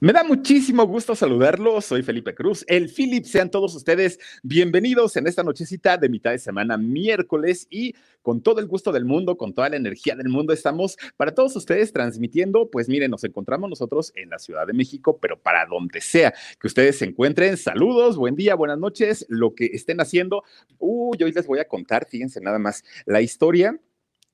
Me da muchísimo gusto saludarlos. Soy Felipe Cruz, el Philip. Sean todos ustedes bienvenidos en esta nochecita de mitad de semana, miércoles, y con todo el gusto del mundo, con toda la energía del mundo, estamos para todos ustedes transmitiendo. Pues miren, nos encontramos nosotros en la Ciudad de México, pero para donde sea que ustedes se encuentren. Saludos, buen día, buenas noches, lo que estén haciendo. Uy, hoy les voy a contar, fíjense nada más, la historia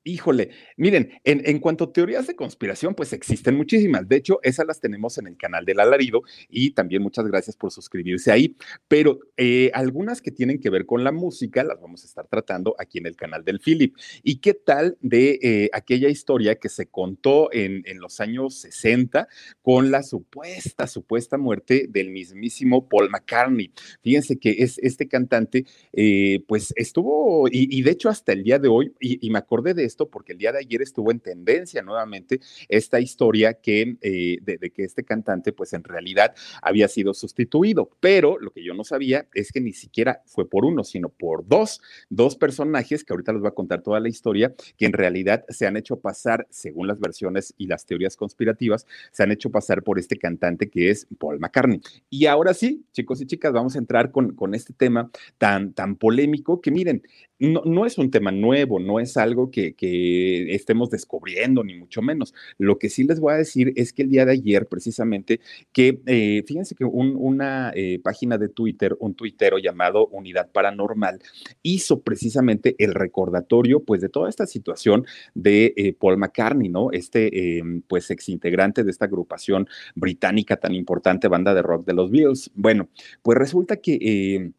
Híjole, miren, en, cuanto a teorías de conspiración, pues existen muchísimas. De hecho, esas las tenemos en el canal del alarido y también muchas gracias por suscribirse ahí. Pero eh, algunas que tienen que ver con la música las vamos a estar tratando aquí en el canal del Philip. ¿Y qué tal de eh, aquella historia que se contó en, los años 60 con la supuesta, supuesta muerte del mismísimo Paul McCartney? Fíjense que es este cantante, eh, pues estuvo, y, de hecho hasta el día de hoy, y, y me acordé de porque el día de ayer estuvo en tendencia nuevamente esta historia que, eh, de, que este cantante, pues en realidad había sido sustituido. Pero lo que yo no sabía es que ni siquiera fue por uno, sino por dos, dos personajes que ahorita les voy a contar toda la historia, que en realidad se han hecho pasar, según las versiones y las teorías conspirativas, se han hecho pasar por este cantante que es Paul McCartney. Y ahora sí, chicos y chicas, vamos a entrar con, con este tema tan, tan polémico que miren, no, no es un tema nuevo, no es algo que, estemos descubriendo, ni mucho menos. Lo que sí les voy a decir es que el día de ayer, precisamente, que eh, fíjense que una eh, página de Twitter, un tuitero llamado Unidad Paranormal, hizo precisamente el recordatorio, pues, de toda esta situación de eh, Paul McCartney, ¿no? Este, pues, exintegrante de esta agrupación británica tan importante, banda de rock de los Beatles. Bueno, pues resulta que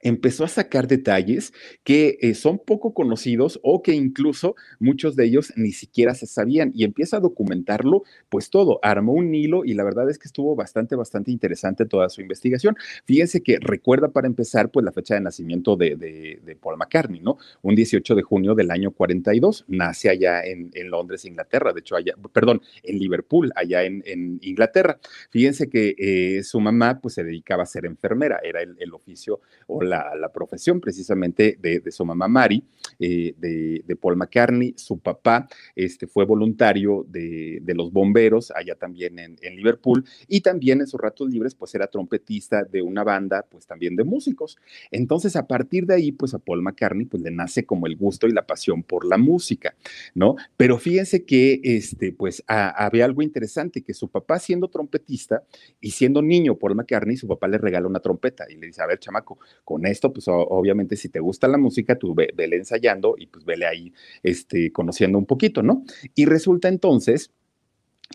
empezó a sacar detalles que eh, son poco conocidos o que incluso muchos de ellos ni siquiera se sabían y empieza a documentarlo pues todo, armó un hilo y la verdad es que estuvo bastante, bastante interesante toda su investigación. Fíjense que recuerda para empezar pues la fecha de nacimiento de, de, Paul McCartney, ¿no? Un 18 de junio del año 42, nace allá en, en Londres, Inglaterra, de hecho allá, perdón, en Liverpool, allá en, en Inglaterra. Fíjense que eh, su mamá pues se dedicaba a ser enfermera, era el, oficio o la, profesión precisamente de, su mamá Mary, eh, de, Paul McCartney. Su papá este, fue voluntario de, los bomberos allá también en, Liverpool y también en sus ratos libres pues era trompetista de una banda pues también de músicos. Entonces a partir de ahí pues a Paul McCartney pues le nace como el gusto y la pasión por la música, ¿no? Pero fíjense que este pues había algo interesante que su papá siendo trompetista y siendo niño Paul McCartney, su papá le regala una trompeta y le dice, a ver chamaco, con esto, pues obviamente si te gusta la música, tú ve, vele ensayando y pues vele ahí este, conociendo un poquito, ¿no? Y resulta entonces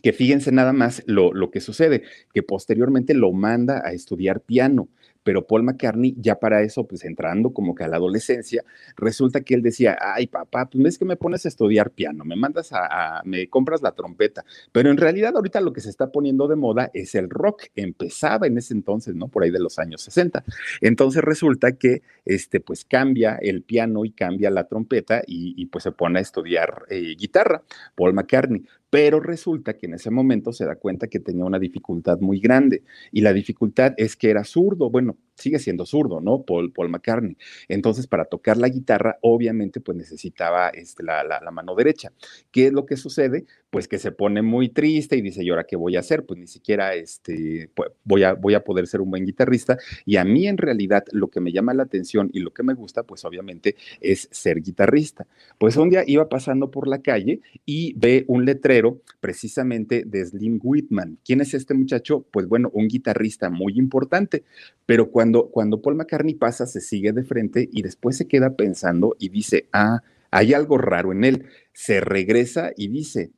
que fíjense nada más lo, lo que sucede, que posteriormente lo manda a estudiar piano pero Paul McCartney ya para eso, pues entrando como que a la adolescencia, resulta que él decía, ay papá, pues es que me pones a estudiar piano, me mandas a, me compras la trompeta, pero en realidad ahorita lo que se está poniendo de moda es el rock, empezaba en ese entonces, ¿no? Por ahí de los años 60. Entonces resulta que, este, pues cambia el piano y cambia la trompeta y, pues se pone a estudiar eh, guitarra, Paul McCartney pero resulta que en ese momento se da cuenta que tenía una dificultad muy grande y la dificultad es que era zurdo. Bueno, sigue siendo zurdo, ¿no? Paul, Paul McCartney. Entonces, para tocar la guitarra, obviamente, pues necesitaba este, la, mano derecha. ¿Qué es lo que sucede? Pues que se pone muy triste y dice, ¿y ahora qué voy a hacer? Pues ni siquiera este, voy, a, voy a poder ser un buen guitarrista. Y a mí, en realidad, lo que me llama la atención y lo que me gusta, pues obviamente, es ser guitarrista. Pues un día iba pasando por la calle y ve un letrero precisamente de Slim Whitman. ¿Quién es este muchacho? Pues bueno, un guitarrista muy importante, pero cuando cuando, Paul McCartney pasa, se sigue de frente y después se queda pensando y dice, ah, hay algo raro en él. Se regresa y dice,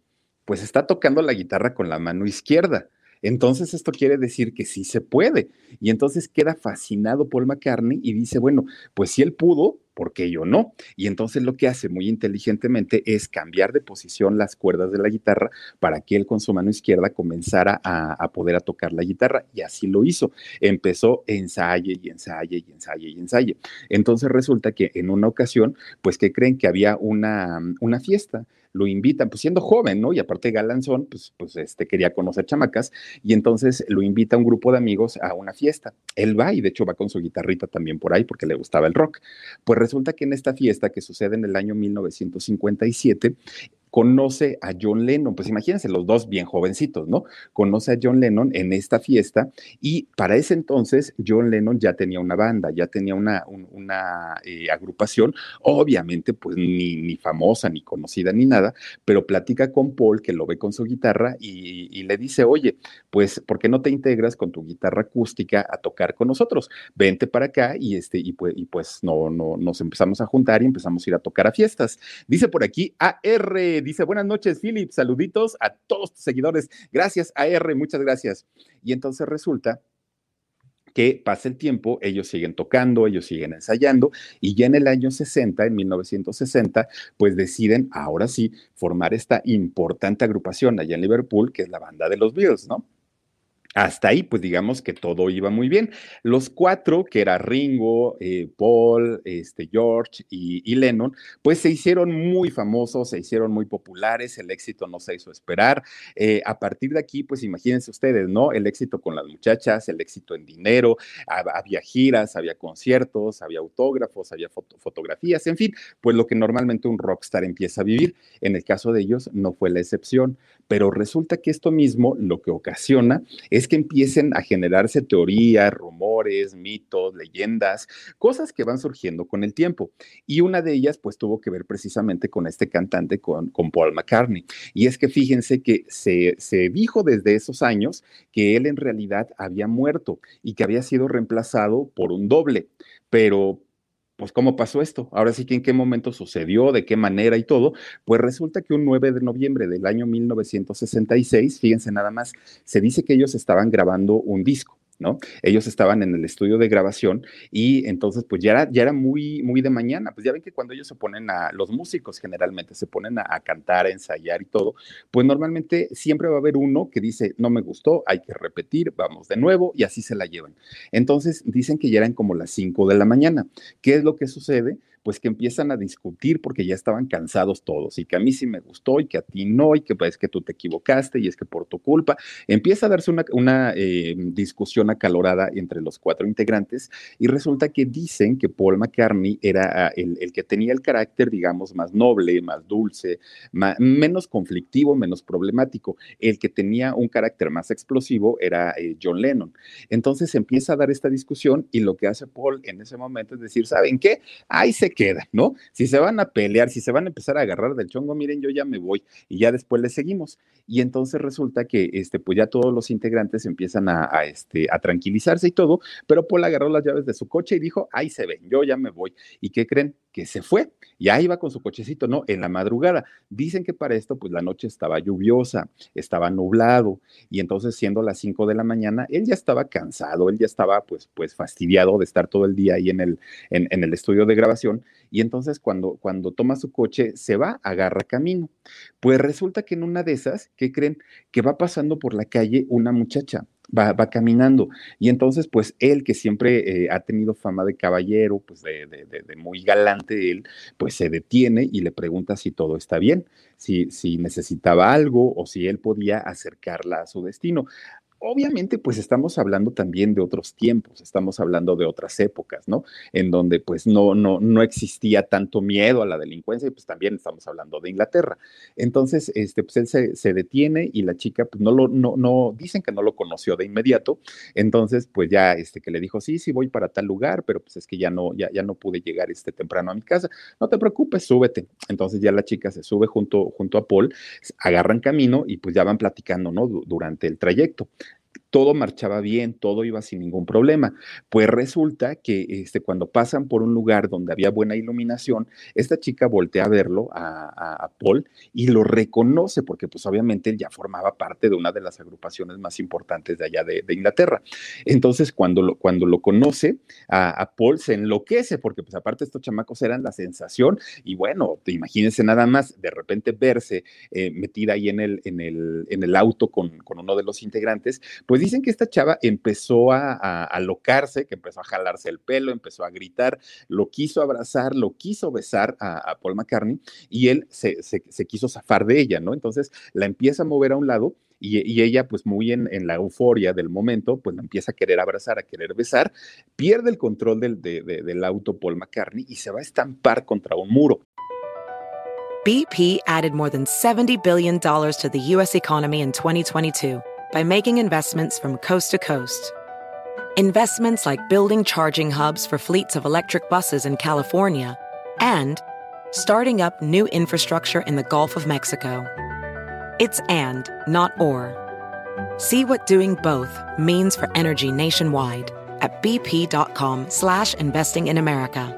pues está tocando la guitarra con la mano izquierda. Entonces esto quiere decir que sí se puede. Y entonces queda fascinado Paul McCartney y dice, bueno, pues si él pudo, ¿por qué yo no? Y entonces lo que hace muy inteligentemente es cambiar de posición las cuerdas de la guitarra para que él con su mano izquierda comenzara a, poder a tocar la guitarra. Y así lo hizo. Empezó ensaye y ensaye y ensaye y ensaye. Entonces resulta que en una ocasión, pues que creen que había una, una fiesta lo invitan, pues siendo joven, ¿no? Y aparte galanzón, pues, pues este, quería conocer chamacas, y entonces lo invita a un grupo de amigos a una fiesta. Él va y de hecho va con su guitarrita también por ahí porque le gustaba el rock. Pues resulta que en esta fiesta que sucede en el año 1957, conoce a John Lennon, pues imagínense los dos bien jovencitos, ¿no? Conoce a John Lennon en esta fiesta y para ese entonces John Lennon ya tenía una banda, ya tenía una, eh, agrupación, obviamente pues ni, ni, famosa, ni conocida, ni nada, pero platica con Paul que lo ve con su guitarra y, le dice, oye, pues ¿por qué no te integras con tu guitarra acústica a tocar con nosotros? Vente para acá y, este, y, pues, y pues no, no, nos empezamos a juntar y empezamos a ir a tocar a fiestas. Dice por aquí AR dice, buenas noches, Philip, saluditos a todos tus seguidores. Gracias, AR, muchas gracias. Y entonces resulta que pasa el tiempo, ellos siguen tocando, ellos siguen ensayando, y ya en el año 60, en 1960, pues deciden ahora sí formar esta importante agrupación allá en Liverpool, que es la banda de los Beatles, ¿no? Hasta ahí, pues digamos que todo iba muy bien. Los cuatro, que era Ringo, eh, Paul, este, George y, Lennon, pues se hicieron muy famosos, se hicieron muy populares, el éxito no se hizo esperar. Eh, a partir de aquí, pues imagínense ustedes, ¿no? El éxito con las muchachas, el éxito en dinero, había giras, había conciertos, había autógrafos, había fotografías, en fin, pues lo que normalmente un rockstar empieza a vivir. En el caso de ellos no fue la excepción, pero resulta que esto mismo lo que ocasiona es que empiecen a generarse teorías, rumores, mitos, leyendas, cosas que van surgiendo con el tiempo. Y una de ellas, pues, tuvo que ver precisamente con este cantante, con, con Paul McCartney. Y es que fíjense que se, se dijo desde esos años que él en realidad había muerto y que había sido reemplazado por un doble. Pero pues cómo pasó esto. Ahora sí que en qué momento sucedió, de qué manera y todo. Pues resulta que un 9 de noviembre del año 1966, fíjense nada más, se dice que ellos estaban grabando un disco. ¿No? Ellos estaban en el estudio de grabación y entonces pues ya era, ya era muy, muy de mañana, pues ya ven que cuando ellos se ponen a, los músicos generalmente se ponen a, cantar, a ensayar y todo, pues normalmente siempre va a haber uno que dice, no me gustó, hay que repetir, vamos de nuevo y así se la llevan. Entonces dicen que ya eran como las 5 de la mañana. ¿Qué es lo que sucede? Pues que empiezan a discutir porque ya estaban cansados todos y que a mí sí me gustó y que a ti no y que pues que tú te equivocaste y es que por tu culpa empieza a darse una, una eh, discusión acalorada entre los cuatro integrantes y resulta que dicen que Paul McCartney era ah, el, el que tenía el carácter, digamos, más noble, más dulce, menos conflictivo, menos problemático. El que tenía un carácter más explosivo era eh, John Lennon. Entonces empieza a dar esta discusión y lo que hace Paul en ese momento es decir, ¿saben qué? Ahí se queda, ¿no? Si se van a pelear, si se van a empezar a agarrar del chongo, miren, yo ya me voy y ya después le seguimos. Y entonces resulta que, este, pues ya todos los integrantes empiezan a, este, a tranquilizarse y todo, pero Paul agarró las llaves de su coche y dijo, ahí se ven, yo ya me voy. ¿Y qué creen? Que se fue. Ya iba con su cochecito, ¿no? En la madrugada. Dicen que para esto, pues la noche estaba lluviosa, estaba nublado, y entonces siendo las 5 de la mañana, él ya estaba cansado, él ya estaba pues, pues fastidiado de estar todo el día ahí en el, en el estudio de grabación, y entonces cuando, cuando toma su coche, se va, agarra camino. Pues resulta que en una de esas, ¿qué creen? Que va pasando por la calle una muchacha va, va caminando. Y entonces, pues él, que siempre eh, ha tenido fama de caballero, pues de, de, de, muy galante él, pues se detiene y le pregunta si todo está bien, si, si necesitaba algo o si él podía acercarla a su destino obviamente pues estamos hablando también de otros tiempos, estamos hablando de otras épocas, ¿no? En donde pues no, no, no existía tanto miedo a la delincuencia y pues también estamos hablando de Inglaterra. Entonces, este, pues él se, detiene y la chica pues no lo, no, no, dicen que no lo conoció de inmediato, entonces pues ya este que le dijo, sí, sí, voy para tal lugar, pero pues es que ya no, ya, ya no pude llegar este temprano a mi casa, no te preocupes, súbete. Entonces ya la chica se sube junto, junto a Paul, agarran camino y pues ya van platicando, ¿no? Durante el trayecto todo marchaba bien, todo iba sin ningún problema. Pues resulta que este, cuando pasan por un lugar donde había buena iluminación, esta chica voltea a verlo, a, Paul, y lo reconoce, porque pues obviamente él ya formaba parte de una de las agrupaciones más importantes de allá de, Inglaterra. Entonces, cuando lo, cuando lo conoce, a, Paul se enloquece, porque pues aparte estos chamacos eran la sensación, y bueno, imagínense nada más, de repente verse eh, metida ahí en el, en el, en el auto con, con uno de los integrantes, pues pues dicen que esta chava empezó a, alocarse, que empezó a jalarse el pelo, empezó a gritar, lo quiso abrazar, lo quiso besar a, Paul McCartney y él se, quiso zafar de ella, ¿no? Entonces la empieza a mover a un lado y, ella, pues muy en, la euforia del momento, pues la empieza a querer abrazar, a querer besar, pierde el control del, del auto Paul McCartney y se va a estampar contra un muro. BP added more than $70 billion to the U.S. economy in 2022. By making investments from coast to coast. Investments like building charging hubs for fleets of electric buses in California and starting up new infrastructure in the Gulf of Mexico. It's and, not or. See what doing both means for energy nationwide at bp.com slash investing in America.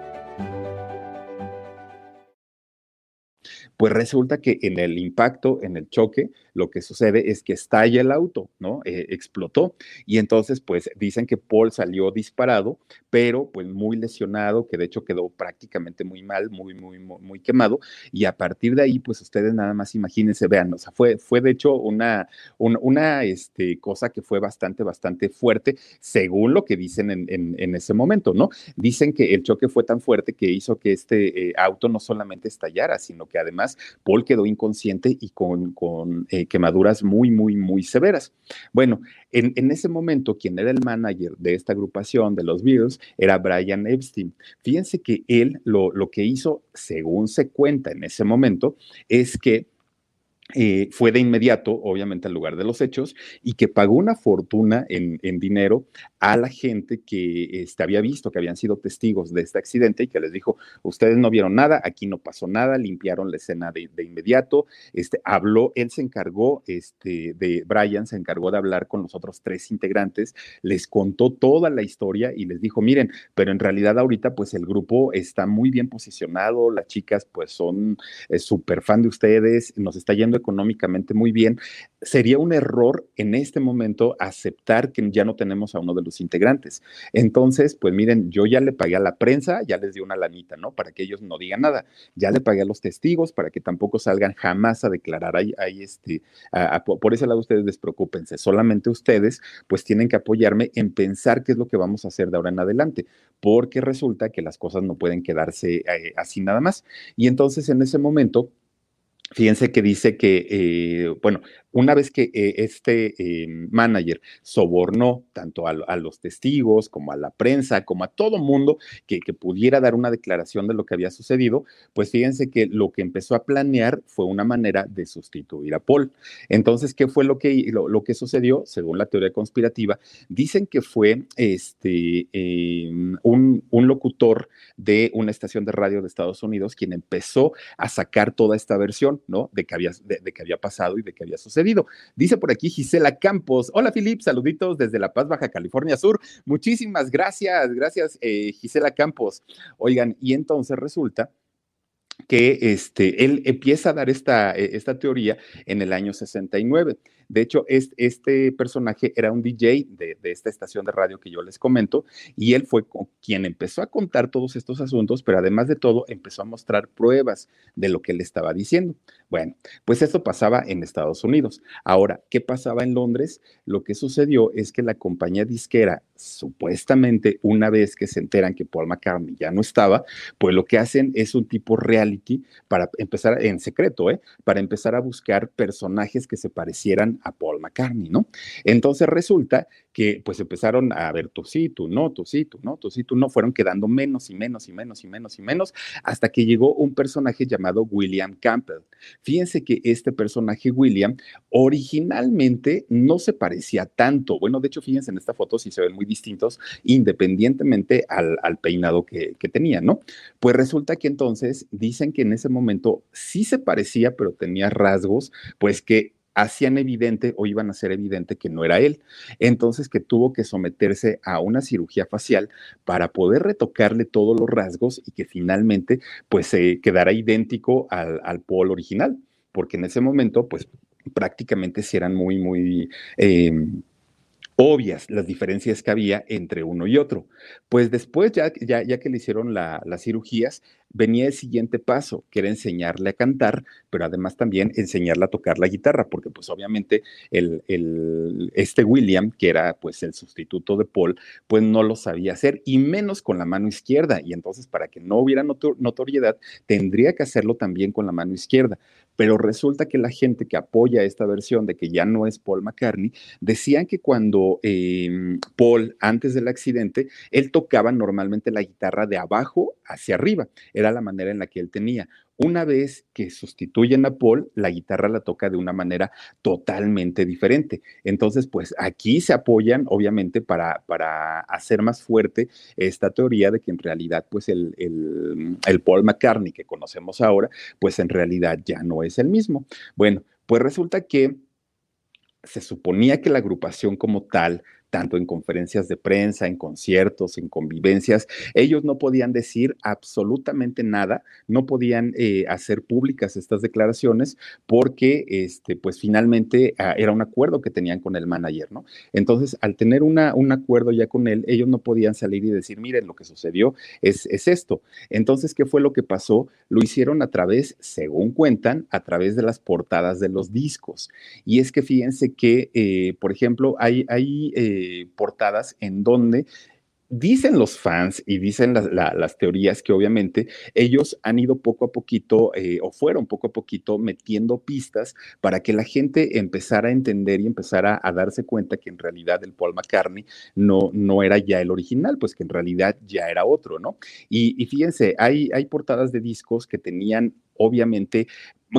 Pues resulta que en el impacto, en el choque, lo que sucede es que estalla el auto, ¿no? Eh, explotó. Y entonces, pues dicen que Paul salió disparado, pero pues muy lesionado, que de hecho quedó prácticamente muy mal, muy, muy, muy, quemado. Y a partir de ahí, pues ustedes nada más imagínense, vean, o sea, fue, fue de hecho una, una, este, cosa que fue bastante, bastante fuerte, según lo que dicen en, en, ese momento, ¿no? Dicen que el choque fue tan fuerte que hizo que este eh, auto no solamente estallara, sino que además Paul quedó inconsciente y con, con quemaduras muy, muy, muy severas. Bueno, en, ese momento, quien era el manager de esta agrupación, de los Beatles, era Brian Epstein. Fíjense que él lo, lo que hizo, según se cuenta en ese momento, es que eh, fue de inmediato, obviamente, al lugar de los hechos y que pagó una fortuna en, dinero a la gente que este, había visto, que habían sido testigos de este accidente y que les dijo, ustedes no vieron nada, aquí no pasó nada, limpiaron la escena de, inmediato, este, habló, él se encargó, este, de Brian se encargó de hablar con los otros tres integrantes, les contó toda la historia y les dijo, miren, pero en realidad ahorita pues el grupo está muy bien posicionado, las chicas pues son eh, súper fan de ustedes, nos está yendo económicamente muy bien, sería un error en este momento aceptar que ya no tenemos a uno de los integrantes. Entonces, pues miren, yo ya le pagué a la prensa, ya les di una lanita, ¿no? Para que ellos no digan nada. Ya le pagué a los testigos para que tampoco salgan jamás a declarar ahí, este, por ese lado ustedes despreocúpense, solamente ustedes pues tienen que apoyarme en pensar qué es lo que vamos a hacer de ahora en adelante, porque resulta que las cosas no pueden quedarse eh, así nada más. Y entonces en ese momento, Fíjense que dice que, eh, bueno, una vez que eh, este eh, manager sobornó tanto a, los testigos como a la prensa, como a todo mundo que, pudiera dar una declaración de lo que había sucedido, pues fíjense que lo que empezó a planear fue una manera de sustituir a Paul. Entonces, ¿qué fue lo que, lo, que sucedió? Según la teoría conspirativa, dicen que fue este, em, un, un locutor de una estación de radio de Estados Unidos quien empezó a sacar toda esta versión, ¿no? De que había, de que había pasado y de que había sucedido. Dice por aquí Gisela Campos. Hola, Filip, saluditos desde La Paz, Baja California Sur. Muchísimas gracias, gracias, eh, Gisela Campos. Oigan, y entonces resulta que este, él empieza a dar esta, eh, esta teoría en el año 69. De hecho, este, personaje era un DJ de, esta estación de radio que yo les comento y él fue quien empezó a contar todos estos asuntos, pero además de todo empezó a mostrar pruebas de lo que él estaba diciendo. Bueno, pues esto pasaba en Estados Unidos. Ahora, ¿qué pasaba en Londres? Lo que sucedió es que la compañía disquera, supuestamente, una vez que se enteran que Paul McCartney ya no estaba, pues lo que hacen es un tipo reality para empezar en secreto, ¿eh? Para empezar a buscar personajes que se parecieran a Paul McCartney, ¿no? Entonces resulta que pues empezaron a ver tú sí, tú no, tú sí, tú no, tú sí, tú no, fueron quedando menos y menos y menos y menos y menos hasta que llegó un personaje llamado William Campbell. Fíjense que este personaje William originalmente no se parecía tanto, bueno, de hecho fíjense en esta foto si se ven muy distintos independientemente al, peinado que tenía, ¿no? Pues resulta que entonces dicen que en ese momento sí se parecía, pero tenía rasgos, pues que hacían evidente o iban a ser evidente que no era él. Entonces que tuvo que someterse a una cirugía facial para poder retocarle todos los rasgos y que finalmente pues se quedara idéntico al, al Paul original, porque en ese momento pues prácticamente sí eran muy, muy... Em, obvias las diferencias que había entre uno y otro. Pues después, ya, ya, ya que le hicieron las cirugías, venía el siguiente paso, que era enseñarle a cantar, pero además también enseñarle a tocar la guitarra, porque pues obviamente el, el, este William, que era pues el sustituto de Paul, pues no lo sabía hacer, y menos con la mano izquierda, y entonces para que no hubiera notoriedad, tendría que hacerlo también con la mano izquierda. Pero resulta que la gente que apoya esta versión de que ya no es Paul McCartney, decían que cuando em, Paul, antes del accidente, él tocaba normalmente la guitarra de abajo hacia arriba era la manera en la que él tenía. Una vez que sustituyen a Paul, la guitarra la toca de una manera totalmente diferente. Entonces, pues aquí se apoyan, obviamente, para, para hacer más fuerte esta teoría de que en realidad, pues el, el, el Paul McCartney que conocemos ahora, pues en realidad ya no es el mismo. Bueno, pues resulta que se suponía que la agrupación como tal tanto en conferencias de prensa, en conciertos, en convivencias, ellos no podían decir absolutamente nada, no podían eh, hacer públicas estas declaraciones porque, este, pues finalmente ah, era un acuerdo que tenían con el manager, ¿no? Entonces, al tener una, un acuerdo ya con él, ellos no podían salir y decir, miren, lo que sucedió es, es esto. Entonces, ¿qué fue lo que pasó? Lo hicieron a través, según cuentan, a través de las portadas de los discos. Y es que fíjense que, eh, por ejemplo, hay, hay eh, eh, portadas en donde dicen los fans y dicen las teorías que obviamente ellos han ido poco a poquito eh, o fueron poco a poquito metiendo pistas para que la gente empezara a entender y empezara a darse cuenta que en realidad el Paul McCartney no, no era ya el original, pues que en realidad ya era otro, ¿no? Y, fíjense, hay, hay portadas de discos que tenían obviamente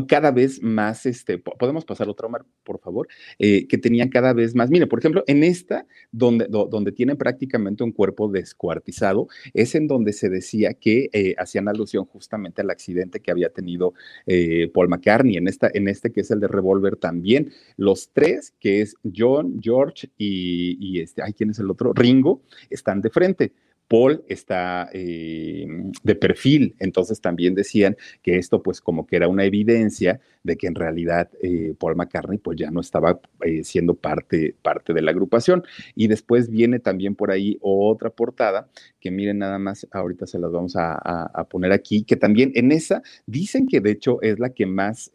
cada vez más, este, podemos pasar otra, Omar, por favor, eh, que tenían cada vez más, mire, por ejemplo, en esta, donde, donde tienen prácticamente un cuerpo descuartizado, es en donde se decía que eh, hacían alusión justamente al accidente que había tenido eh, Paul McCartney, en, esta, en este que es el de Revolver también, los tres, que es John, George y, y este, ay, ¿quién es el otro? Ringo, están de frente Paul está eh, de perfil, entonces también decían que esto pues como que era una evidencia de que en realidad eh, Paul McCartney pues ya no estaba eh, siendo parte, parte de la agrupación. Y después viene también por ahí otra portada que miren nada más, ahorita se las vamos a, poner aquí, que también en esa dicen que de hecho es la que más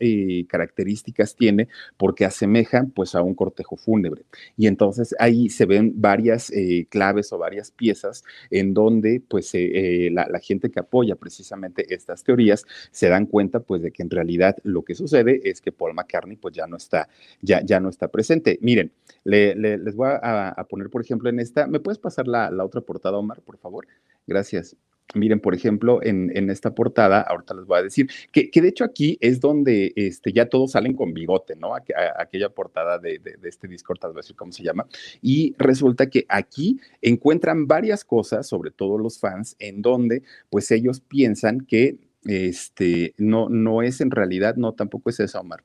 características tiene porque asemejan pues a un cortejo fúnebre. Y entonces ahí se ven varias claves o varias piezas en donde pues eh, eh, la, gente que apoya precisamente estas teorías se dan cuenta pues de que en realidad lo que sucede es que Paul McCartney pues ya no está, ya, ya no está presente. Miren, les voy a, poner por ejemplo en esta, ¿me puedes pasar la, la otra portada, Omar, por favor? Gracias. Miren, por ejemplo, en, esta portada, ahorita les voy a decir, que, de hecho aquí es donde este, ya todos salen con bigote, ¿no? aquella portada de, este Discord, tal vez cómo se llama. Y resulta que aquí encuentran varias cosas, sobre todo los fans, en donde pues ellos piensan que este, no, no es en realidad, no, tampoco es eso, Omar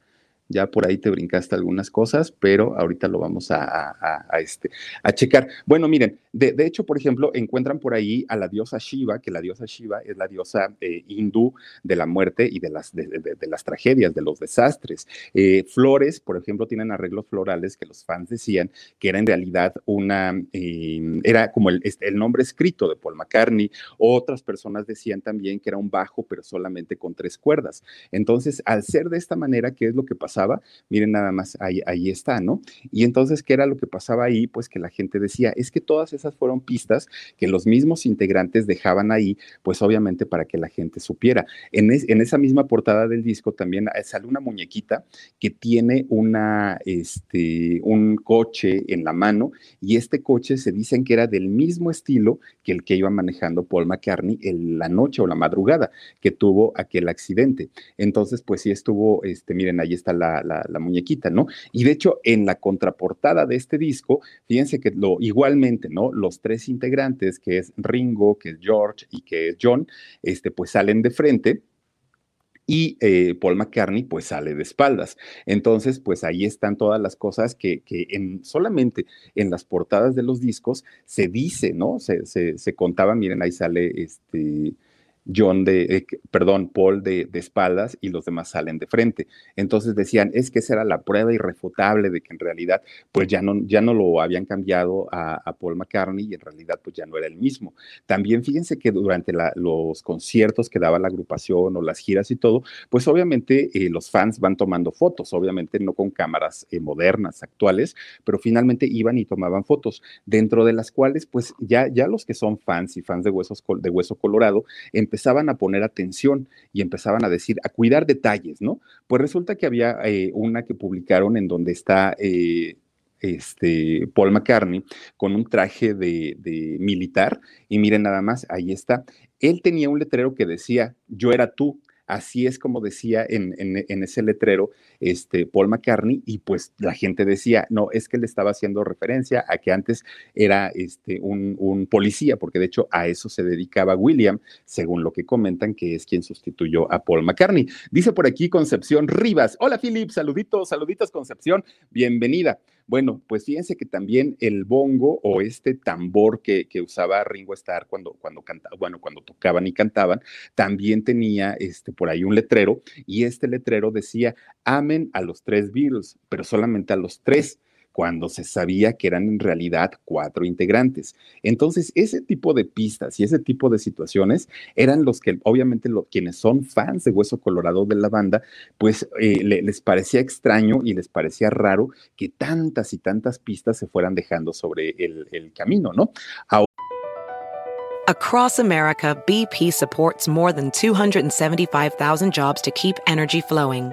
ya por ahí te brincaste algunas cosas, pero ahorita lo vamos a, este, a checar. Bueno, miren, de, hecho, por ejemplo, encuentran por ahí a la diosa Shiva, que la diosa Shiva es la diosa eh, hindú de la muerte y de las, de, las tragedias, de los desastres. Eh, flores, por ejemplo, tienen arreglos florales que los fans decían que era en realidad una, em, era como el, el nombre escrito de Paul McCartney. Otras personas decían también que era un bajo, pero solamente con tres cuerdas. Entonces, al ser de esta manera, ¿qué es lo que pasa? Miren nada más, ahí, está, ¿no? Y entonces, ¿qué era lo que pasaba ahí? Pues que la gente decía, es que todas esas fueron pistas que los mismos integrantes dejaban ahí, pues obviamente para que la gente supiera. En, esa misma portada del disco también sale una muñequita que tiene una, este, un coche en la mano y este coche se dicen que era del mismo estilo que el que iba manejando Paul McCartney en la noche o la madrugada que tuvo aquel accidente. Entonces, pues sí estuvo, este, miren, ahí está la, muñequita, ¿no? Y de hecho, en la contraportada de este disco, fíjense que lo igualmente, ¿no? Los tres integrantes, que es Ringo, que es George y que es John, este, pues salen de frente y eh, Paul McCartney pues sale de espaldas. Entonces, pues ahí están todas las cosas que, que en, solamente en las portadas de los discos se dice, ¿no? Se, se, se contaba, miren, ahí sale este John de, eh, perdón, Paul de, de, espaldas y los demás salen de frente. Entonces decían, es que esa era la prueba irrefutable de que en realidad, pues ya no, ya no lo habían cambiado a, a Paul McCartney y en realidad, pues ya no era el mismo. También fíjense que durante los conciertos que daba la agrupación o las giras y todo, pues obviamente eh, los fans van tomando fotos, obviamente no con cámaras eh, modernas, actuales, pero finalmente iban y tomaban fotos, dentro de las cuales, pues ya, ya los que son fans y fans de, huesos, de Hueso Colorado, empezaban a poner atención y empezaban a decir, a cuidar detalles, ¿no? Pues resulta que había eh, una que publicaron en donde está eh, este, Paul McCartney con un traje de, de, militar y miren nada más, ahí está. Él tenía un letrero que decía, yo era tú, Así es como decía en, ese letrero este, Paul McCartney y pues la gente decía, no, es que le estaba haciendo referencia a que antes era este, un, un policía, porque de hecho a eso se dedicaba William, según lo que comentan, que es quien sustituyó a Paul McCartney. Dice por aquí Concepción Rivas, hola Philip, saluditos, saluditos Concepción, bienvenida. Bueno, pues fíjense que también el bongo o este tambor que, que usaba Ringo Starr cuando, cuando cantaba, bueno, cuando tocaban y cantaban, también tenía este, por ahí un letrero y este letrero decía, amen a los tres Beatles, pero solamente a los tres cuando se sabía que eran en realidad cuatro integrantes. Entonces, ese tipo de pistas y ese tipo de situaciones eran los que, obviamente, quienes son fans de Hueso Colorado de la banda, pues eh, le, les parecía extraño y les parecía raro que tantas y tantas pistas se fueran dejando sobre el, camino, ¿no? Across America, BP supports more than 275,000 jobs to keep energy flowing.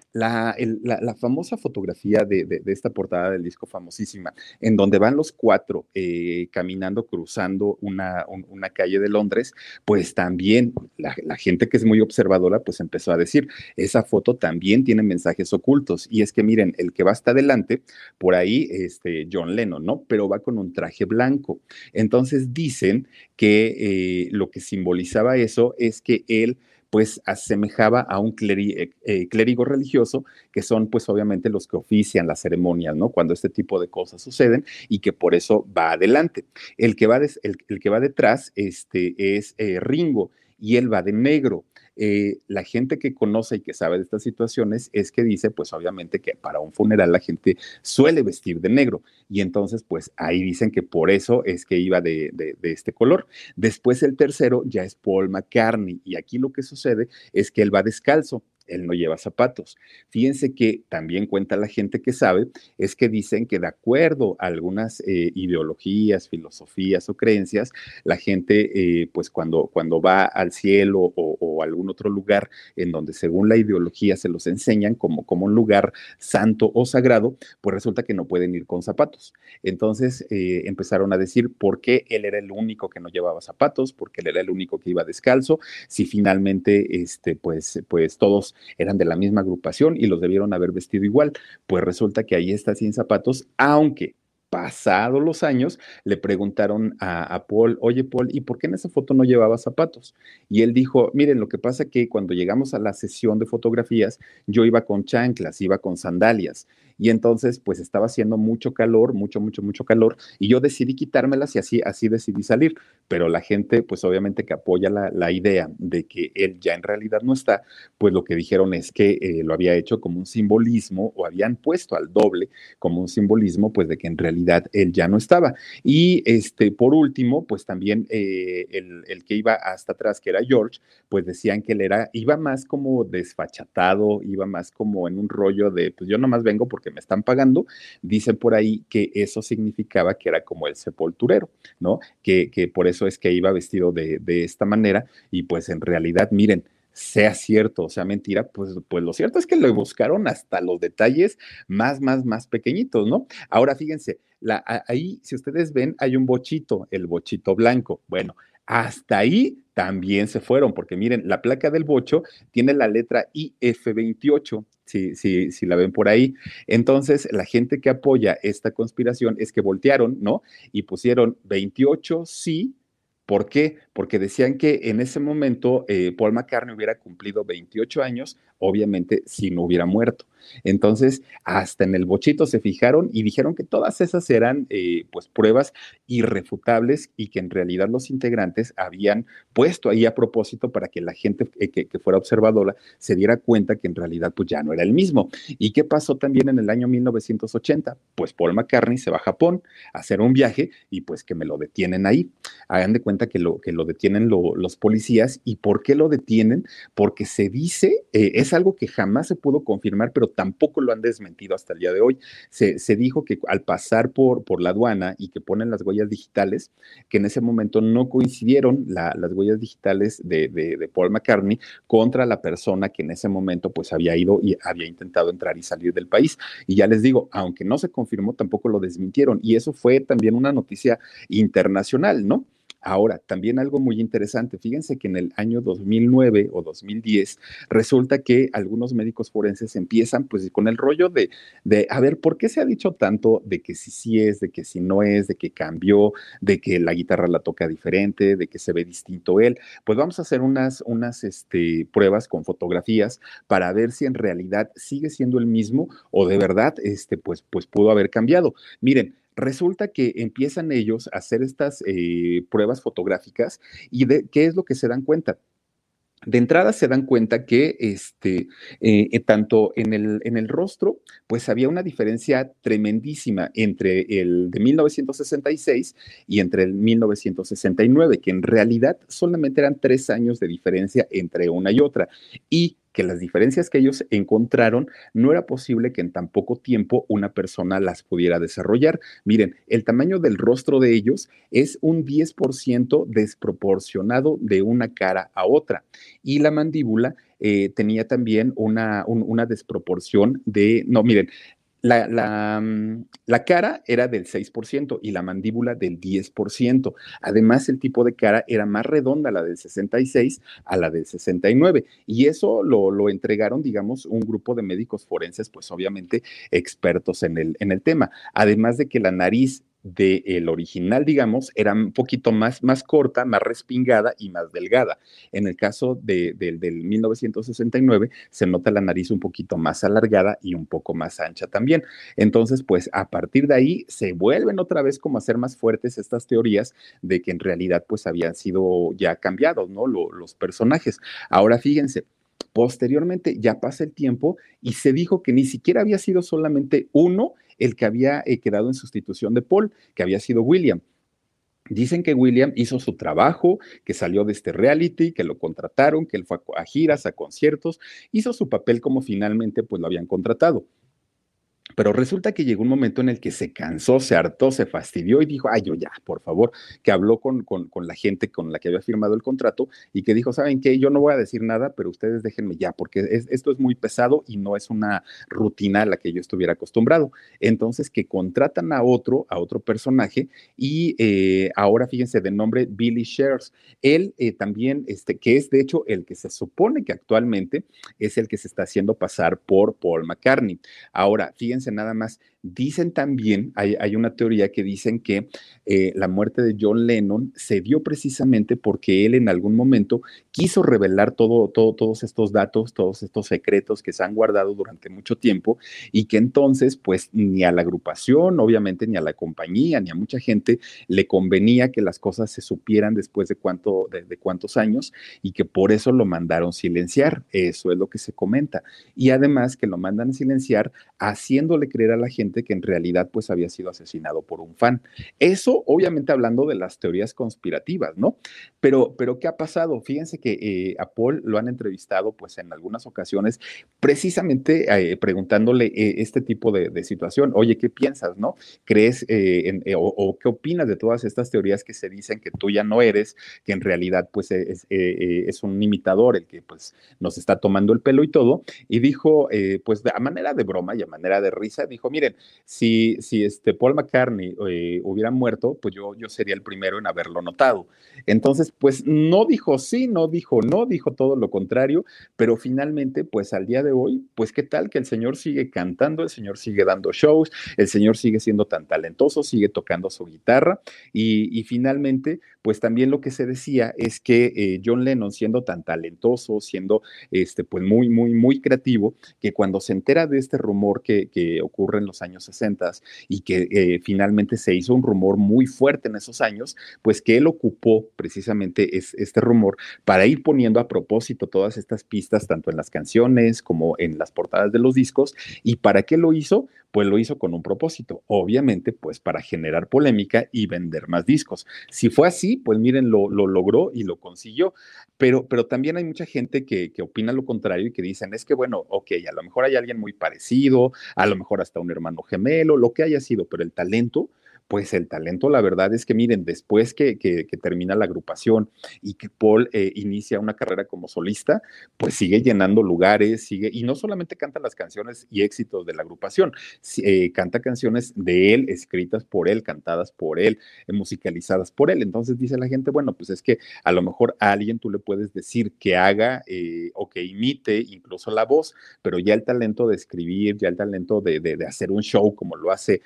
La, la, famosa fotografía de, de, esta portada del disco famosísima, en donde van los cuatro eh, caminando, cruzando una, un, una, calle de Londres, pues también la, la, gente que es muy observadora, pues empezó a decir, esa foto también tiene mensajes ocultos. Y es que miren, el que va hasta adelante, por ahí, este, John Lennon, ¿no? Pero va con un traje blanco. Entonces dicen que eh, lo que simbolizaba eso es que él pues asemejaba a un clérigo, eh, clérigo religioso, que son pues obviamente los que ofician las ceremonias, ¿no? Cuando este tipo de cosas suceden y que por eso va adelante. El que va, el, que va detrás este, es eh, Ringo y él va de negro eh, la gente que conoce y que sabe de estas situaciones es que dice, pues obviamente que para un funeral la gente suele vestir de negro. Y entonces, pues ahí dicen que por eso es que iba de, de, de este color. Después el tercero ya es Paul McCartney. Y aquí lo que sucede es que él va descalzo él no lleva zapatos. Fíjense que también cuenta la gente que sabe, es que dicen que de acuerdo a algunas eh, ideologías, filosofías o creencias, la gente, eh, pues cuando, cuando va al cielo o, o, algún otro lugar en donde según la ideología se los enseñan como, como un lugar santo o sagrado, pues resulta que no pueden ir con zapatos. Entonces eh, empezaron a decir por qué él era el único que no llevaba zapatos, porque él era el único que iba descalzo, si finalmente, este, pues, pues todos eran de la misma agrupación y los debieron haber vestido igual. Pues resulta que ahí está sin zapatos, aunque pasados los años, le preguntaron a, Paul, oye Paul, ¿y por qué en esa foto no llevaba zapatos? Y él dijo, miren, lo que pasa que cuando llegamos a la sesión de fotografías, yo iba con chanclas, iba con sandalias. y entonces pues estaba haciendo mucho calor, mucho, mucho, mucho calor y yo decidí quitármelas y así, así decidí salir, pero la gente pues obviamente que apoya la, la idea de que él ya en realidad no está, pues lo que dijeron es que eh, lo había hecho como un simbolismo o habían puesto al doble como un simbolismo pues de que en realidad él ya no estaba. Y este, por último, pues también eh, el, que iba hasta atrás, que era George, pues decían que él era, iba más como desfachatado, iba más como en un rollo de, pues yo nomás vengo porque me están pagando. Dicen por ahí que eso significaba que era como el sepulturero, ¿no? Que, que por eso es que iba vestido de, de esta manera y pues en realidad, miren, sea cierto o sea mentira, pues, pues lo cierto es que lo buscaron hasta los detalles más, más, más pequeñitos, ¿no? Ahora fíjense, ahí, si ustedes ven, hay un bochito, el bochito blanco. Bueno, hasta ahí también se fueron, porque miren, la placa del bocho tiene la letra IF28, si, si, si la ven por ahí. Entonces, la gente que apoya esta conspiración es que voltearon, ¿no? Y pusieron 28 sí, ¿Por qué? Porque decían que en ese momento eh, Paul McCartney hubiera cumplido 28 años, obviamente si no hubiera muerto. Entonces, hasta en el bochito se fijaron y dijeron que todas esas eran eh, pues pruebas irrefutables y que en realidad los integrantes habían puesto ahí a propósito para que la gente que, que, fuera observadora se diera cuenta que en realidad pues ya no era el mismo. ¿Y qué pasó también en el año 1980? Pues Paul McCartney se va a Japón a hacer un viaje y pues que me lo detienen ahí. Hagan de cuenta que lo, que lo detienen lo, los policías y ¿por qué lo detienen? Porque se dice, eh, es algo que jamás se pudo confirmar, pero tampoco lo han desmentido hasta el día de hoy. Se, se dijo que al pasar por, por la aduana y que ponen las huellas digitales, que en ese momento no coincidieron la, las huellas digitales de, de, de, Paul McCartney contra la persona que en ese momento pues había ido y había intentado entrar y salir del país. Y ya les digo, aunque no se confirmó, tampoco lo desmintieron. Y eso fue también una noticia internacional, ¿no? Ahora, también algo muy interesante, fíjense que en el año 2009 o 2010 resulta que algunos médicos forenses empiezan pues con el rollo de, de, a ver, ¿por qué se ha dicho tanto de que si sí es, de que si no es, de que cambió, de que la guitarra la toca diferente, de que se ve distinto él? Pues vamos a hacer unas, unas este, pruebas con fotografías para ver si en realidad sigue siendo el mismo o de verdad este, pues, pues pudo haber cambiado. Miren, Resulta que empiezan ellos a hacer estas eh, pruebas fotográficas y de qué es lo que se dan cuenta. De entrada se dan cuenta que este, eh, tanto en el, en el rostro, pues había una diferencia tremendísima entre el de 1966 y entre el 1969, que en realidad solamente eran tres años de diferencia entre una y otra. Y que las diferencias que ellos encontraron no era posible que en tan poco tiempo una persona las pudiera desarrollar. Miren, el tamaño del rostro de ellos es un 10% desproporcionado de una cara a otra y la mandíbula eh, tenía también una, un, una desproporción de, no, miren, la, la, cara era del 6% y la mandíbula del 10%. Además, el tipo de cara era más redonda, la del 66 a la del 69. Y eso lo, lo entregaron, digamos, un grupo de médicos forenses, pues obviamente expertos en el, en el tema. Además de que la nariz del el original, digamos, era un poquito más, más corta, más respingada y más delgada. En el caso de, de, del 1969, se nota la nariz un poquito más alargada y un poco más ancha también. Entonces, pues a partir de ahí se vuelven otra vez como a ser más fuertes estas teorías de que en realidad pues habían sido ya cambiados, ¿no? Lo, los personajes. Ahora fíjense, Posteriormente ya pasa el tiempo y se dijo que ni siquiera había sido solamente uno el que había eh, quedado en sustitución de Paul, que había sido William. Dicen que William hizo su trabajo, que salió de este reality, que lo contrataron, que él fue a giras, a conciertos, hizo su papel como finalmente pues lo habían contratado. Pero resulta que llegó un momento en el que se cansó, se hartó, se fastidió y dijo, ay, yo ya, por favor, que habló con, con, la gente con la que había firmado el contrato y que dijo, ¿saben qué? Yo no voy a decir nada, pero ustedes déjenme ya, porque es, esto es muy pesado y no es una rutina a la que yo estuviera acostumbrado. Entonces, que contratan a otro, a otro personaje y eh, ahora fíjense de nombre Billy Shares. Él eh, también, este, que es de hecho el que se supone que actualmente es el que se está haciendo pasar por Paul McCartney. Ahora, fíjense nada más, Dicen también, hay, hay una teoría que dicen que eh, la muerte de John Lennon se dio precisamente porque él en algún momento quiso revelar todo, todo, todos estos datos, todos estos secretos que se han guardado durante mucho tiempo y que entonces, pues, ni a la agrupación, obviamente, ni a la compañía, ni a mucha gente le convenía que las cosas se supieran después de, cuánto, de, de cuántos años y que por eso lo mandaron silenciar. Eso es lo que se comenta. Y además que lo mandan silenciar haciéndole creer a la gente que en realidad pues había sido asesinado por un fan. Eso obviamente hablando de las teorías conspirativas, ¿no? Pero, pero ¿qué ha pasado? Fíjense que eh, a Paul lo han entrevistado pues en algunas ocasiones precisamente eh, preguntándole eh, este tipo de, de, situación. Oye, ¿qué piensas, no? ¿Crees o, qué opinas de todas estas teorías que se dicen que tú ya no eres, que en realidad pues es, es un imitador el que pues nos está tomando el pelo y todo? Y dijo pues a manera de broma y a manera de risa, dijo, miren, si, si este Paul McCartney eh, hubiera muerto, pues yo, yo sería el primero en haberlo notado. Entonces, pues no dijo sí, no dijo no, dijo todo lo contrario, pero finalmente, pues al día de hoy, pues qué tal que el señor sigue cantando, el señor sigue dando shows, el señor sigue siendo tan talentoso, sigue tocando su guitarra y, finalmente, pues también lo que se decía es que eh, John Lennon siendo tan talentoso, siendo este, pues muy, muy, muy creativo, que cuando se entera de este rumor que, que ocurre en los años 60 y que eh, finalmente se hizo un rumor muy fuerte en esos años, pues que él ocupó precisamente es, este rumor para ir poniendo a propósito todas estas pistas, tanto en las canciones como en las portadas de los discos. ¿Y para qué lo hizo? Pues lo hizo con un propósito, obviamente, pues para generar polémica y vender más discos. Si fue así, pues miren, lo, lo logró y lo consiguió. Pero, pero también hay mucha gente que, que opina lo contrario y que dicen, es que bueno, ok, a lo mejor hay alguien muy parecido, a lo mejor hasta un hermano gemelo, lo que haya sido, pero el talento, pues el talento, la verdad es que miren, después que, que, termina la agrupación y que Paul eh, inicia una carrera como solista, pues sigue llenando lugares, sigue, y no solamente canta las canciones y éxitos de la agrupación, eh, canta canciones de él, escritas por él, cantadas por él, eh, musicalizadas por él. Entonces dice la gente, bueno, pues es que a lo mejor a alguien tú le puedes decir que haga o que imite incluso la voz, pero ya el talento de escribir, ya el talento de, de, de hacer un show como lo hace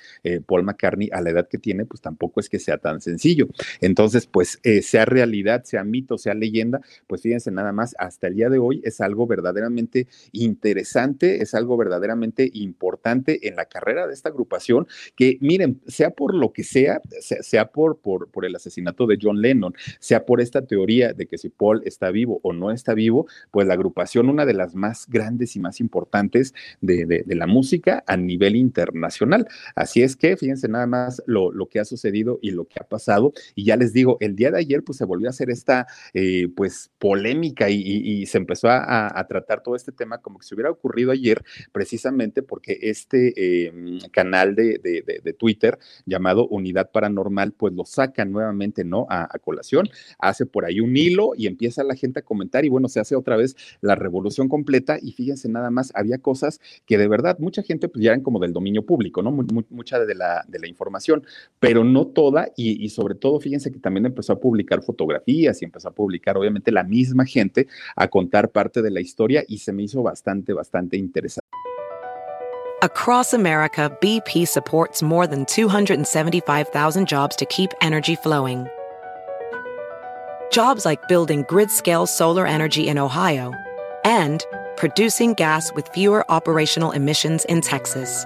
Paul McCartney a la edad que tiene, pues tampoco es que sea tan sencillo. Entonces, pues eh, sea realidad, sea mito, sea leyenda, pues fíjense nada más, hasta el día de hoy es algo verdaderamente interesante, es algo verdaderamente importante en la carrera de esta agrupación, que miren, sea por lo que sea, sea, por, por, por el asesinato de John Lennon, sea por esta teoría de que si Paul está vivo o no está vivo, pues la agrupación, una de las más grandes y más importantes de, de, de la música a nivel internacional. Así es que, fíjense nada más lo lo, que ha sucedido y lo que ha pasado. Y ya les digo, el día de ayer pues se volvió a hacer esta eh, pues polémica y, y, y se empezó a, tratar todo este tema como que se hubiera ocurrido ayer precisamente porque este eh, canal de, de, de, de, Twitter llamado Unidad Paranormal pues lo saca nuevamente, ¿no? A, a colación, hace por ahí un hilo y empieza la gente a comentar y bueno, se hace otra vez la revolución completa y fíjense nada más, había cosas que de verdad mucha gente pues ya eran como del dominio público, ¿no? mucha de la, de la información, pero no toda, y, sobre todo, fíjense que también empezó a publicar fotografías y empezó a publicar, obviamente, la misma gente a contar parte de la historia y se me hizo bastante, bastante interesante. Across America, BP supports more than 275,000 jobs to keep energy flowing. Jobs like building grid-scale solar energy in Ohio and producing gas with fewer operational emissions in Texas.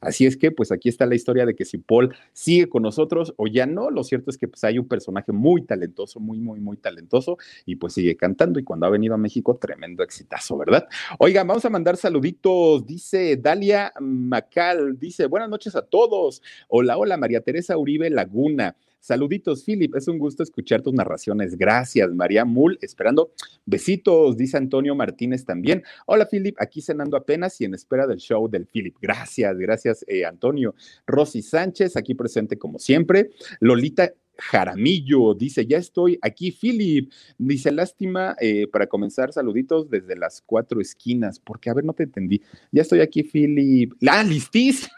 Así es que, pues aquí está la historia de que si Paul sigue con nosotros o ya no, lo cierto es que pues hay un personaje muy talentoso, muy, muy, muy talentoso y pues sigue cantando y cuando ha venido a México, tremendo exitazo, ¿verdad? Oigan, vamos a mandar saluditos, dice Dalia Macal, dice, buenas noches a todos. Hola, hola, María Teresa Uribe Laguna. Saluditos, Philip. Es un gusto escuchar tus narraciones. Gracias, María Mul. Esperando besitos, dice Antonio Martínez también. Hola, Philip. Aquí cenando apenas y en espera del show del Philip. Gracias, gracias, eh, Antonio. Rosy Sánchez, aquí presente como siempre. Lolita Jaramillo dice, ya estoy aquí, Philip. Dice, lástima eh, para comenzar, saluditos desde las cuatro esquinas, porque, a ver, no te entendí. Ya estoy aquí, Philip. ¡Ah, listísimo!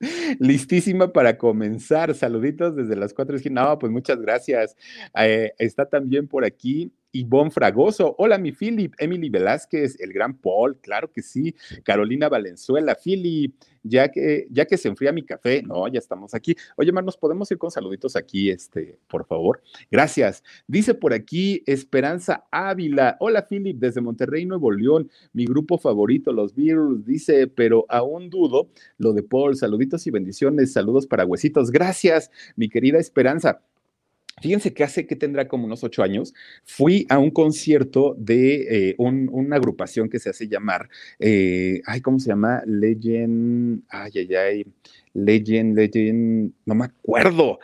Listísima para comenzar. Saluditos desde las cuatro esquinas. No, pues muchas gracias. Eh, está también por aquí Ivonne Fragoso. Hola, mi Philip. Emily Velázquez, el gran Paul, claro que sí. Carolina Valenzuela, Philip, ya que, ya que se enfría mi café. No, ya estamos aquí. Oye, Mar, ¿nos podemos ir con saluditos aquí, este, por favor? Gracias. Dice por aquí Esperanza Ávila. Hola, Philip, desde Monterrey, Nuevo León. Mi grupo favorito, los Beatles, dice, pero aún dudo lo de Paul. Saluditos y bendiciones. Saludos para huesitos. Gracias, mi querida Esperanza. Fíjense que hace que tendrá como unos ocho años, fui a un concierto de eh, una agrupación que se hace llamar, eh, ay, ¿cómo se llama? Legend, ay, ay, ay, Legend, Legend, no me acuerdo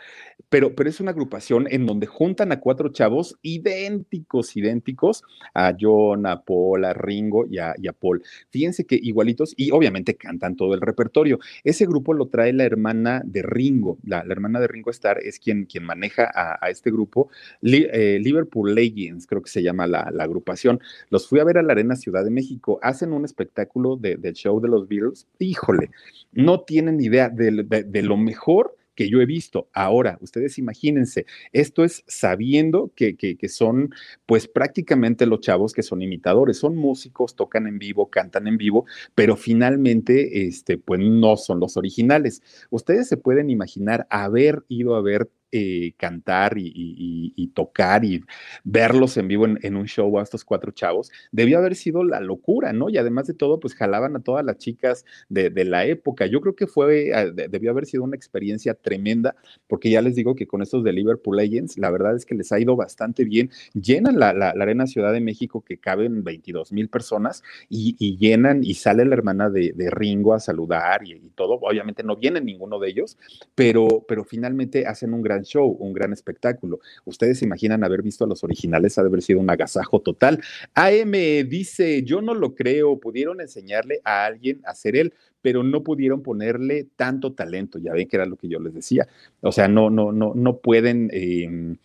pero, pero es una agrupación en donde juntan a cuatro chavos idénticos, idénticos a John, a Paul, a Ringo y a, Paul. Fíjense que igualitos y obviamente cantan todo el repertorio. Ese grupo lo trae la hermana de Ringo, la, hermana de Ringo Starr es quien, quien maneja a, este grupo, eh, Liverpool Legends, creo que se llama la, agrupación. Los fui a ver a la Arena Ciudad de México, hacen un espectáculo del show de los Beatles, híjole, no tienen idea de lo mejor que yo he visto. Ahora, ustedes imagínense, esto es sabiendo que, que, son pues prácticamente los chavos que son imitadores, son músicos, tocan en vivo, cantan en vivo, pero finalmente este, pues no son los originales. Ustedes se pueden imaginar haber ido a ver eh, cantar y, tocar y verlos en vivo en, un show a estos cuatro chavos, debió haber sido la locura, ¿no? Y además de todo, pues jalaban a todas las chicas de, la época. Yo creo que fue, ah, debió haber sido una experiencia tremenda, porque ya les digo que con estos de Liverpool Legends, la verdad es que les ha ido bastante bien. Llenan la, Arena Ciudad de México, que caben 22 mil personas, y, llenan y sale la hermana de, Ringo a saludar y, todo. Obviamente no viene ninguno de ellos, pero, pero finalmente hacen un gran show, un gran espectáculo. Ustedes se imaginan haber visto a los originales, ha de haber sido un agasajo total. AM dice, yo no lo creo, pudieron enseñarle a alguien a ser él, pero no pudieron ponerle tanto talento. Ya ven que era lo que yo les decía. O sea, no, no, no, no pueden em,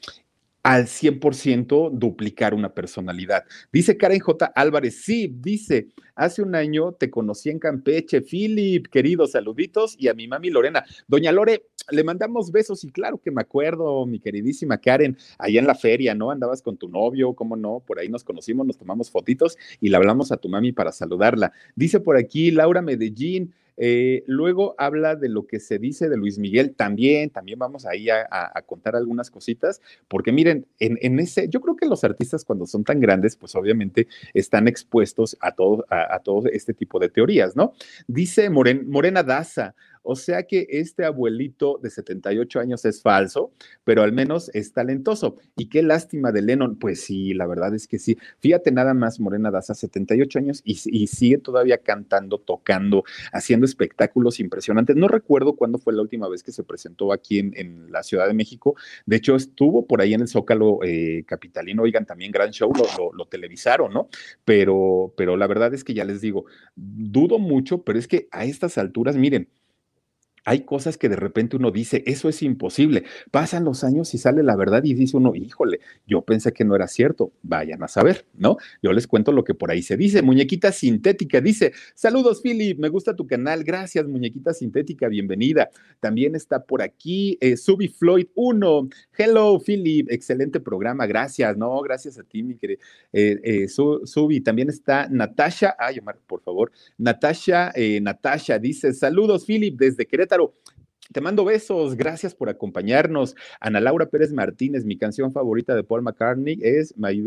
al 100% duplicar una personalidad. Dice Karen J. Álvarez, sí, dice, hace un año te conocí en Campeche, Philip, queridos saluditos, y a mi mami Lorena. Doña Lore, le mandamos besos y claro que me acuerdo, mi queridísima Karen, allá en la feria, ¿no? Andabas con tu novio, ¿cómo no? Por ahí nos conocimos, nos tomamos fotitos y le hablamos a tu mami para saludarla. Dice por aquí Laura Medellín, eh, luego habla de lo que se dice de Luis Miguel también, también vamos ahí a, contar algunas cositas, porque miren, en, ese, yo creo que los artistas cuando son tan grandes, pues obviamente están expuestos a todo, a, todo este tipo de teorías, ¿no? Dice Morena Daza, o sea que este abuelito de 78 años es falso, pero al menos es talentoso. Y qué lástima de Lennon. Pues sí, la verdad es que sí. Fíjate nada más, Morena Daza, 78 años y, sigue todavía cantando, tocando, haciendo espectáculos impresionantes. No recuerdo cuándo fue la última vez que se presentó aquí en, la Ciudad de México. De hecho, estuvo por ahí en el Zócalo eh, Capitalino. Oigan, también gran show, lo, lo, televisaron, ¿no? Pero, pero la verdad es que ya les digo, dudo mucho, pero es que a estas alturas, miren, hay cosas que de repente uno dice, eso es imposible. Pasan los años y sale la verdad y dice uno, híjole, yo pensé que no era cierto. Vayan a saber, ¿no? Yo les cuento lo que por ahí se dice. Muñequita sintética dice, saludos Philip, me gusta tu canal. Gracias, muñequita sintética, bienvenida. También está por aquí eh, Subi Floyd 1. Hello Philip, excelente programa, gracias. No, gracias a ti, mi querida eh, eh, Subi. También está Natasha, ay, Omar, por favor. Natasha, Natasha dice, saludos Philip desde Querétaro te mando besos, gracias por acompañarnos. Ana Laura Pérez Martínez, mi canción favorita de Paul McCartney es My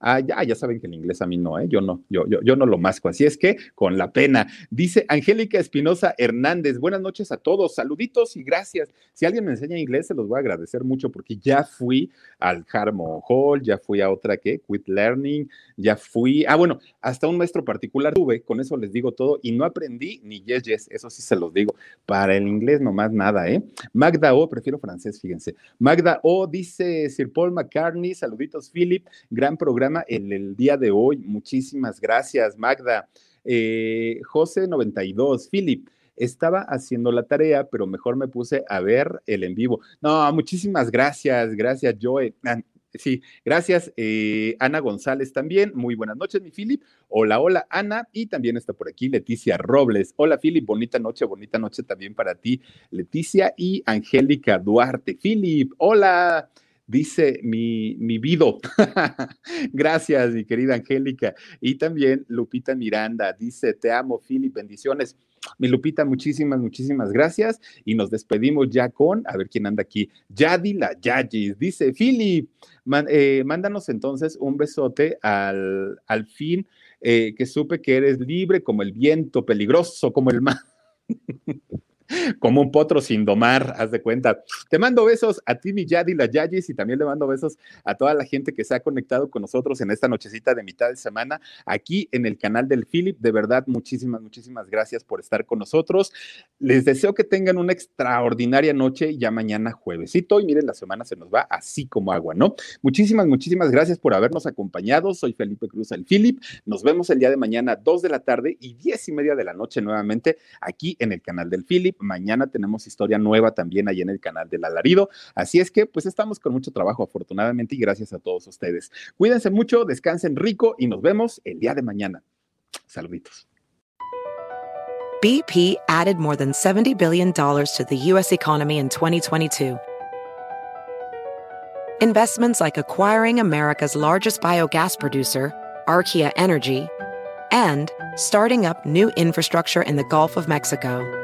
Ah, ya, saben que el inglés a mí no, ¿eh? yo no, yo, yo, yo no lo masco. Así es que, con la pena. Dice Angélica Espinosa Hernández, buenas noches a todos, saluditos y gracias. Si alguien me enseña inglés, se los voy a agradecer mucho porque ya fui al Harmon Hall, ya fui a otra que, Quit Learning, ya fui, ah, bueno, hasta un maestro particular tuve, con eso les digo todo, y no aprendí ni yes, yes, eso sí se los digo. Para el inglés nomás nada, ¿eh? Magda O, prefiero francés, fíjense. Magda O dice Sir Paul McCartney, saluditos, Philip, gran programa en el, día de hoy. Muchísimas gracias, Magda. Eh, José 92, Philip. Estaba haciendo la tarea, pero mejor me puse a ver el en vivo. No, muchísimas gracias, gracias, Joe. Ah, Sí, gracias. Eh, Ana González también. Muy buenas noches, mi Philip. Hola, hola, Ana. Y también está por aquí Leticia Robles. Hola, Philip. Bonita noche, bonita noche también para ti, Leticia. Y Angélica Duarte. Philip, hola dice mi, mi Vido. Gracias, mi querida Angélica. Y también Lupita Miranda dice, te amo, Philip, bendiciones. Mi Lupita, muchísimas, muchísimas gracias. Y nos despedimos ya con, a ver quién anda aquí, Yadila Yagis. Dice, Philip, eh, mándanos entonces un besote al, al fin, eh, que supe que eres libre como el viento, peligroso como el mar. como un potro sin domar, haz de cuenta. Te mando besos a ti, mi Yadi, la Yayis, y también le mando besos a toda la gente que se ha conectado con nosotros en esta nochecita de mitad de semana aquí en el canal del Philip. De verdad, muchísimas, muchísimas gracias por estar con nosotros. Les deseo que tengan una extraordinaria noche ya mañana juevesito. Y miren, la semana se nos va así como agua, ¿no? Muchísimas, muchísimas gracias por habernos acompañado. Soy Felipe Cruz, el Philip. Nos vemos el día de mañana, dos de la tarde y diez y media de la noche nuevamente aquí en el canal del Philip Mañana tenemos historia nueva también ahí en el canal del Alarido. Así es que, pues estamos con mucho trabajo, afortunadamente, y gracias a todos ustedes. Cuídense mucho, descansen rico y nos vemos el día de mañana. Saluditos. BP added more than $70 billion to the U.S. economy in 2022. Investments like acquiring America's largest biogas producer, Archaea Energy, and starting up new infrastructure in the Gulf of Mexico.